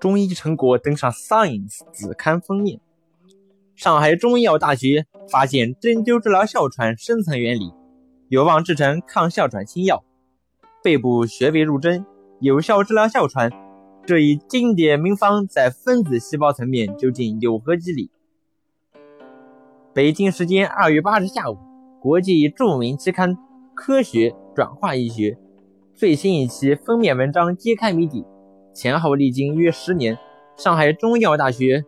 中医成果登上《Science》子刊封面。上海中医药大学发现针灸治疗哮喘深层原理，有望制成抗哮喘新药。背部穴位入针，有效治疗哮喘。这一经典名方在分子细胞层面究竟有何机理？北京时间二月八日下午，国际著名期刊《科学转化医学》最新一期封面文章揭开谜底。前后历经约十年，上海中医药大学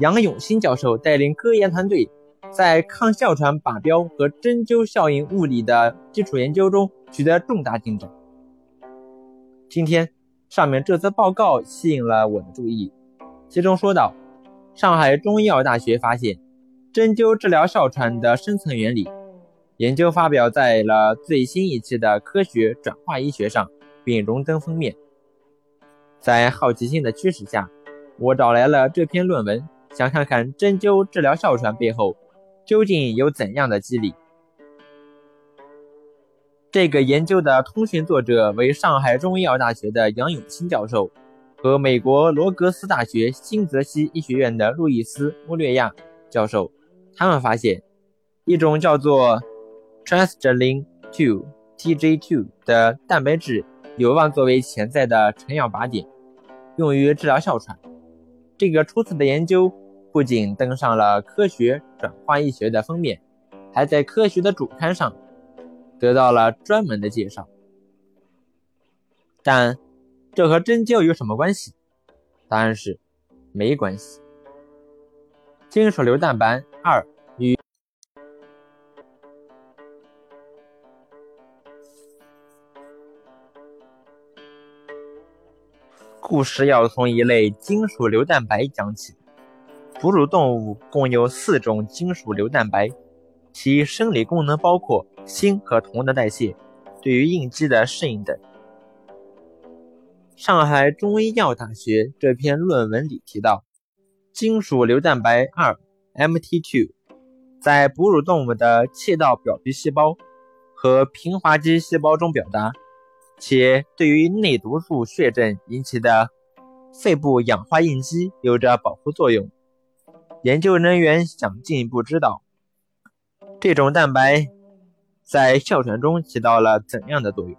杨永新教授带领科研团队，在抗哮喘靶标和针灸效应物理的基础研究中取得重大进展。今天，上面这则报告吸引了我的注意，其中说到，上海中医药大学发现针灸治疗哮喘的深层原理，研究发表在了最新一期的《科学转化医学》上，并荣登封面。在好奇心的驱使下，我找来了这篇论文，想看看针灸治疗哮喘背后究竟有怎样的机理。这个研究的通讯作者为上海中医药大学的杨永新教授和美国罗格斯大学新泽西医学院的路易斯·穆略亚教授。他们发现，一种叫做 Transgelin 2 (TG2) 的蛋白质有望作为潜在的成药靶点。用于治疗哮喘。这个出色的研究不仅登上了《科学转化医学》的封面，还在《科学》的主刊上得到了专门的介绍。但这和针灸有什么关系？答案是没关系。金属硫蛋白二与。故事要从一类金属硫蛋白讲起。哺乳动物共有四种金属硫蛋白，其生理功能包括锌和铜的代谢，对于应激的适应等。上海中医药大学这篇论文里提到，金属硫蛋白二 （MT2） 在哺乳动物的气道表皮细胞和平滑肌细胞中表达。且对于内毒素血症引起的肺部氧化应激有着保护作用。研究人员想进一步知道这种蛋白在哮喘中起到了怎样的作用。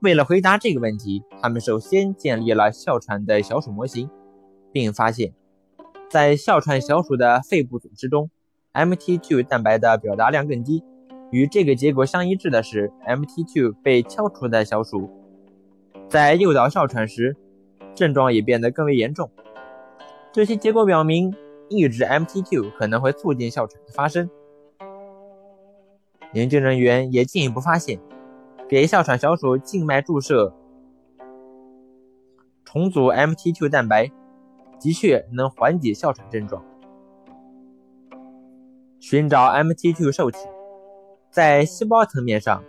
为了回答这个问题，他们首先建立了哮喘的小鼠模型，并发现，在哮喘小鼠的肺部组织中，MT2 蛋白的表达量更低。与这个结果相一致的是，MT2 被敲除的小鼠在诱导哮喘时，症状也变得更为严重。这些结果表明，抑制 MT2 可能会促进哮喘的发生。研究人员也进一步发现，给哮喘小鼠静脉注射重组 MT2 蛋白，的确能缓解哮喘症状。寻找 MT2 受体。在细胞层面上，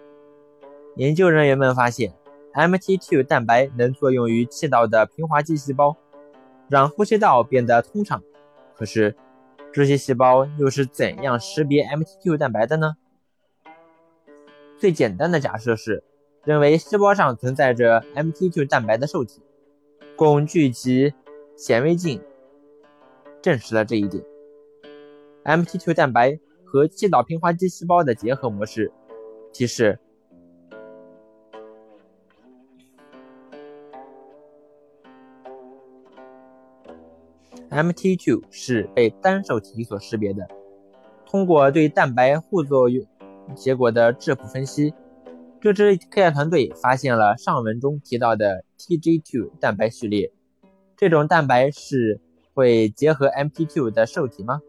研究人员们发现，MT2 蛋白能作用于气道的平滑肌细胞，让呼吸道变得通畅。可是，这些细胞又是怎样识别 MT2 蛋白的呢？最简单的假设是，认为细胞上存在着 MT2 蛋白的受体，共聚及显微镜证实了这一点。MT2 蛋白。和气道平滑肌细胞的结合模式提示，MT2 是被单受体所识别的。通过对蛋白互作用结果的质谱分析，这支科研团队发现了上文中提到的 TG2 蛋白序列。这种蛋白是会结合 MT2 的受体吗？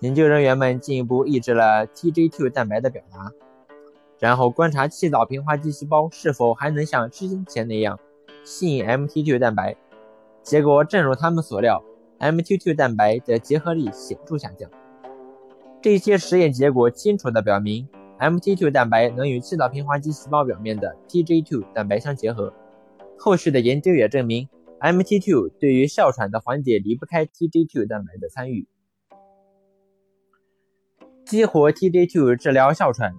研究人员们进一步抑制了 TG2 蛋白的表达，然后观察气道平滑肌细胞是否还能像之前那样吸引 MT2 蛋白。结果正如他们所料，MT2 蛋白的结合力显著下降。这些实验结果清楚地表明，MT2 蛋白能与气道平滑肌细胞表面的 TJ2 蛋白相结合。后续的研究也证明 MT2 对于哮喘的缓解离不开 TJ2 蛋白的参与。激活 TJ2 治疗哮喘，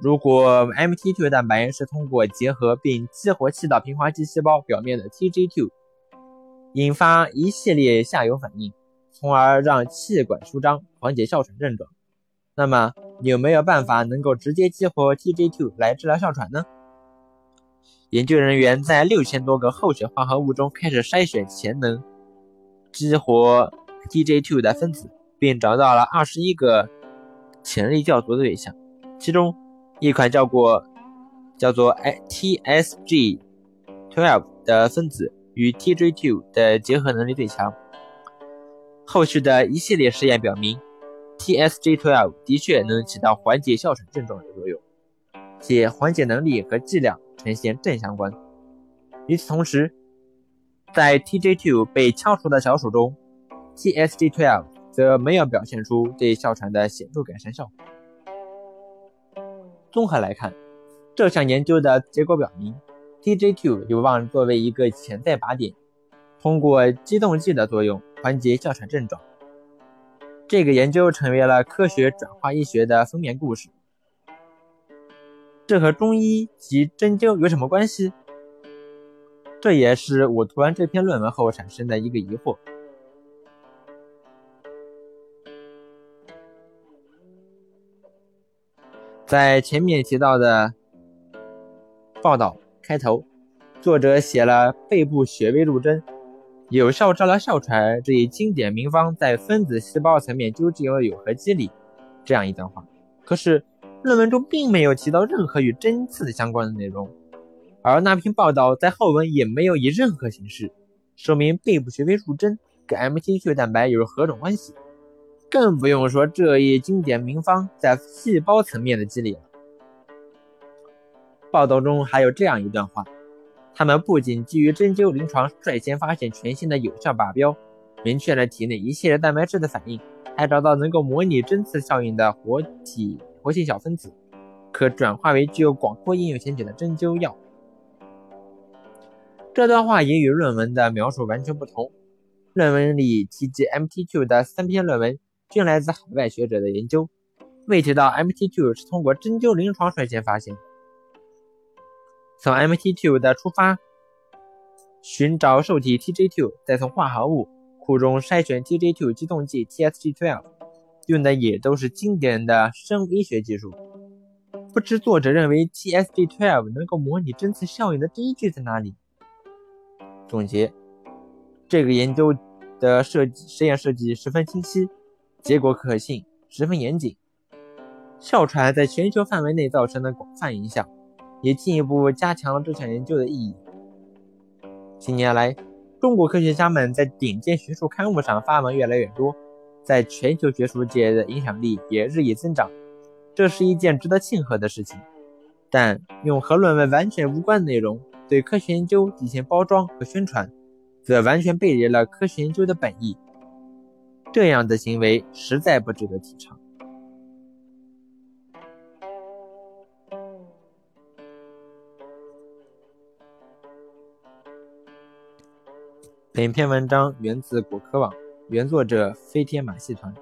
如果 MT2 蛋白是通过结合并激活气道平滑肌细胞表面的 TJ2，引发一系列下游反应，从而让气管舒张，缓解哮喘症状，那么有没有办法能够直接激活 TJ2 来治疗哮喘呢？研究人员在六千多个候选化合物中开始筛选潜能激活 TJ2 的分子，并找到了二十一个潜力较足的对象，其中一款叫做叫做 TSG12 的分子与 TJ2 的结合能力最强。后续的一系列实验表明，TSG12 的确能起到缓解哮喘症状的作用，且缓解能力和剂量。呈现正相关。与此同时，在 TJ2 被敲除的小鼠中，TSG12 则没有表现出对哮喘的显著改善效果。综合来看，这项研究的结果表明，TJ2 有望作为一个潜在靶点，通过激动剂的作用缓解哮喘症状。这个研究成为了科学转化医学的封面故事。这和中医及针灸有什么关系？这也是我读完这篇论文后产生的一个疑惑。在前面提到的报道开头，作者写了背部穴位入针，有效治疗哮喘这一经典名方在分子细胞层面究竟又有何机理？这样一段话。可是。论文中并没有提到任何与针刺相关的内容，而那篇报道在后文也没有以任何形式说明背部穴位入针跟 MT 血蛋白有何种关系，更不用说这一经典名方在细胞层面的机理了。报道中还有这样一段话：他们不仅基于针灸临床率先发现全新的有效靶标，明确了体内一系列蛋白质的反应，还找到能够模拟针刺效应的活体。活性小分子可转化为具有广阔应用前景的针灸药。这段话也与论文的描述完全不同。论文里提及 MT2 的三篇论文均来自海外学者的研究，未提到 MT2 是通过针灸临床率先发现。从 MT2 的出发，寻找受体 TJ2，再从化合物库中筛选 TJ2 激动剂 TSG12。用的也都是经典的生物医学技术。不知作者认为 TSG12 能够模拟针刺效应的依据在哪里？总结：这个研究的设计实验设计十分清晰，结果可信，十分严谨。哮喘在全球范围内造成的广泛影响，也进一步加强了这项研究的意义。近年来，中国科学家们在顶尖学术刊物上发文越来越多。在全球学术界的影响力也日益增长，这是一件值得庆贺的事情。但用和论文完全无关的内容对科学研究进行包装和宣传，则完全背离了科学研究的本意。这样的行为实在不值得提倡。本篇文章源自果壳网。原作者飞天马戏团。